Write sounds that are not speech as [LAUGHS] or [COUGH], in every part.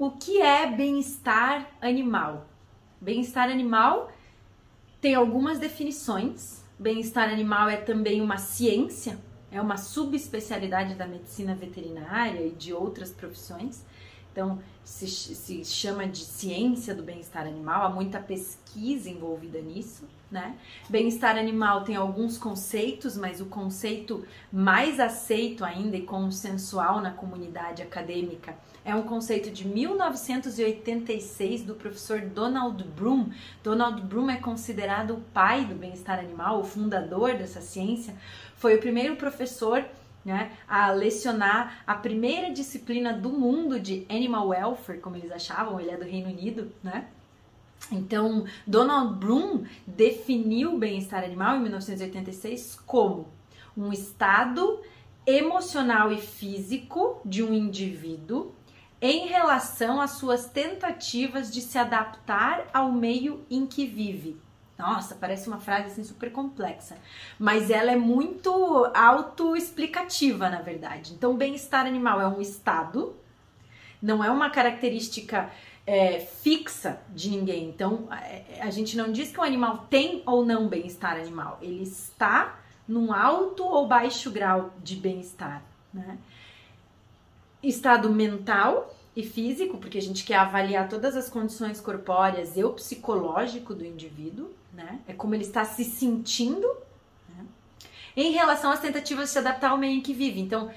o que é bem-estar animal? Bem-estar animal tem algumas definições. Bem-estar animal é também uma ciência, é uma subespecialidade da medicina veterinária e de outras profissões. Então, se, se chama de ciência do bem-estar animal, há muita pesquisa envolvida nisso, né? Bem-estar animal tem alguns conceitos, mas o conceito mais aceito ainda e consensual na comunidade acadêmica é um conceito de 1986 do professor Donald Bloom. Donald Bloom é considerado o pai do bem-estar animal, o fundador dessa ciência. Foi o primeiro professor né, a lecionar a primeira disciplina do mundo de animal welfare, como eles achavam, ele é do Reino Unido, né? Então, Donald Bloom definiu o bem-estar animal em 1986 como um estado emocional e físico de um indivíduo em relação às suas tentativas de se adaptar ao meio em que vive. Nossa, parece uma frase assim super complexa, mas ela é muito autoexplicativa, na verdade. Então, bem-estar animal é um estado, não é uma característica é, fixa de ninguém. Então, a, gente não diz que o animal tem ou não bem-estar animal, ele está num alto ou baixo grau de bem-estar, né? Estado mental e físico, porque a gente quer avaliar todas as condições corpóreas e o psicológico do indivíduo né? É como ele está se sentindo né? em relação às tentativas de se adaptar ao meio em que vive. Então,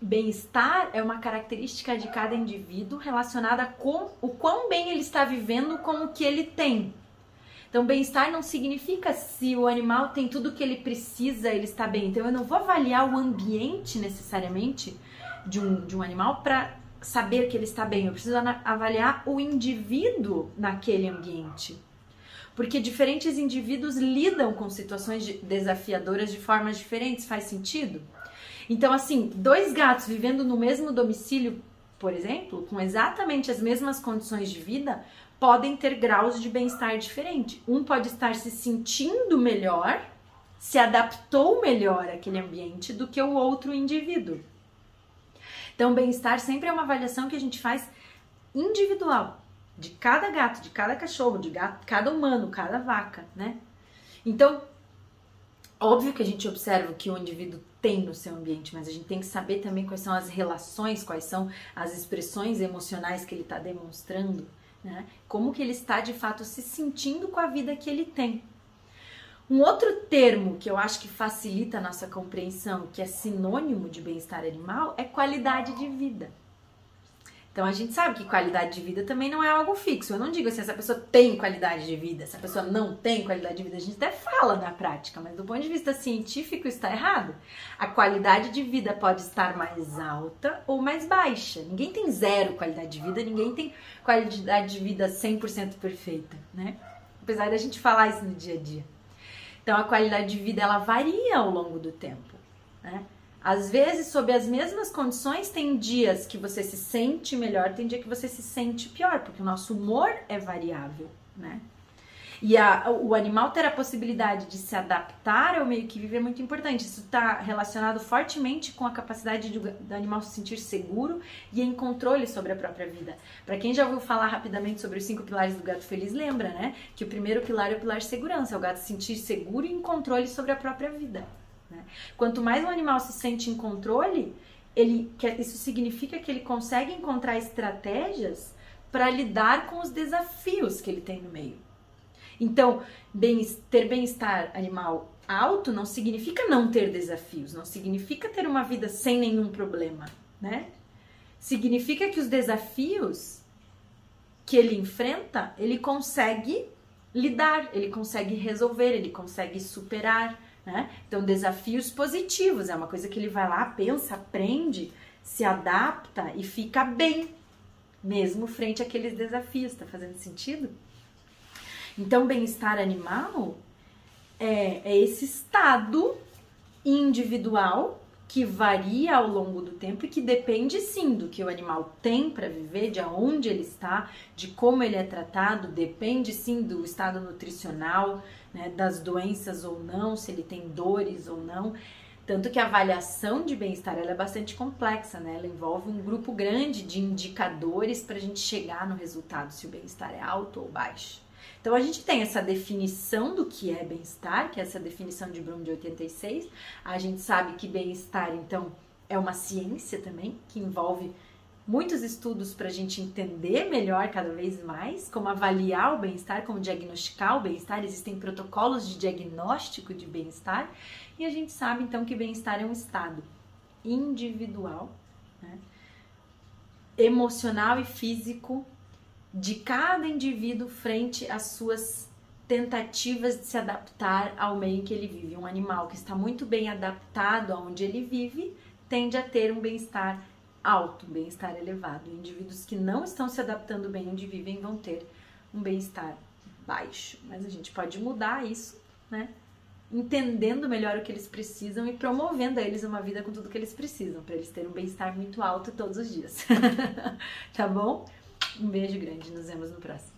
bem-estar é uma característica de cada indivíduo relacionada com o quão bem ele está vivendo com o que ele tem. Então, bem-estar não significa se o animal tem tudo o que ele precisa, ele está bem. Então, eu não vou avaliar o ambiente necessariamente de um, de um animal para saber que ele está bem. Eu preciso avaliar o indivíduo naquele ambiente porque diferentes indivíduos lidam com situações desafiadoras de formas diferentes. Faz sentido? Então, assim, dois gatos vivendo no mesmo domicílio, por exemplo, com exatamente as mesmas condições de vida, podem ter graus de bem-estar diferente. Um pode estar se sentindo melhor, se adaptou melhor àquele ambiente do que o outro indivíduo. Então, bem-estar sempre é uma avaliação que a gente faz individual de cada gato, de cada cachorro, de gato, cada humano, cada vaca, né? Então, óbvio que a gente observa o que o indivíduo tem no seu ambiente, mas a gente tem que saber também quais são as relações, quais são as expressões emocionais que ele está demonstrando, né? Como que ele está de fato se sentindo com a vida que ele tem. Um outro termo que eu acho que facilita a nossa compreensão, que é sinônimo de bem-estar animal, é qualidade de vida. Então a gente sabe que qualidade de vida também não é algo fixo. Eu não digo assim, essa pessoa tem qualidade de vida, essa pessoa não tem qualidade de vida. A gente até fala na prática, mas do ponto de vista científico está errado. A qualidade de vida pode estar mais alta ou mais baixa. Ninguém tem zero qualidade de vida, ninguém tem qualidade de vida 100% perfeita, né? Apesar da gente falar isso no dia a dia. Então a qualidade de vida ela varia ao longo do tempo, né? Às vezes, sob as mesmas condições, tem dias que você se sente melhor, tem dia que você se sente pior, porque o nosso humor é variável, né? E a, o animal ter a possibilidade de se adaptar ao meio que vive é muito importante. Isso está relacionado fortemente com a capacidade do, animal se sentir seguro e em controle sobre a própria vida. Para quem já ouviu falar rapidamente sobre os cinco pilares do gato feliz, lembra, né? Que o primeiro pilar é o pilar de segurança, é o gato se sentir seguro e em controle sobre a própria vida. Né? Quanto mais um animal se sente em controle, ele isso significa que ele consegue encontrar estratégias para lidar com os desafios que ele tem no meio. Então, bem, ter bem-estar animal alto não significa não ter desafios, não significa ter uma vida sem nenhum problema, né? Significa que os desafios que ele enfrenta, ele consegue lidar, ele consegue resolver, ele consegue superar. Né? Então, desafios positivos é uma coisa que ele vai lá, pensa, aprende, se adapta e fica bem, mesmo frente àqueles desafios. Tá fazendo sentido? Então, bem-estar animal é, é esse estado individual que varia ao longo do tempo e que depende sim do que o animal tem para viver, de onde ele está, de como ele é tratado, depende sim do estado nutricional, né, das doenças ou não, se ele tem dores ou não. Tanto que a avaliação de bem-estar é bastante complexa, né? Ela envolve um grupo grande de indicadores para a gente chegar no resultado se o bem-estar é alto ou baixo. Então a gente tem essa definição do que é bem-estar, que é essa definição de Bloom de 86. A gente sabe que bem-estar, então, é uma ciência também, que envolve muitos estudos para a gente entender melhor cada vez mais como avaliar o bem-estar, como diagnosticar o bem-estar. Existem protocolos de diagnóstico de bem-estar e a gente sabe então que bem-estar é um estado individual, né? emocional e físico de cada indivíduo frente às suas tentativas de se adaptar ao meio em que ele vive. Um animal que está muito bem adaptado aonde ele vive tende a ter um bem-estar alto, um bem-estar elevado. Indivíduos que não estão se adaptando bem onde vivem vão ter um bem-estar baixo. Mas a gente pode mudar isso, né? Entendendo melhor o que eles precisam e promovendo a eles uma vida com tudo que eles precisam, para eles terem um bem-estar muito alto todos os dias. [LAUGHS] tá bom? Um beijo grande, nos vemos no próximo.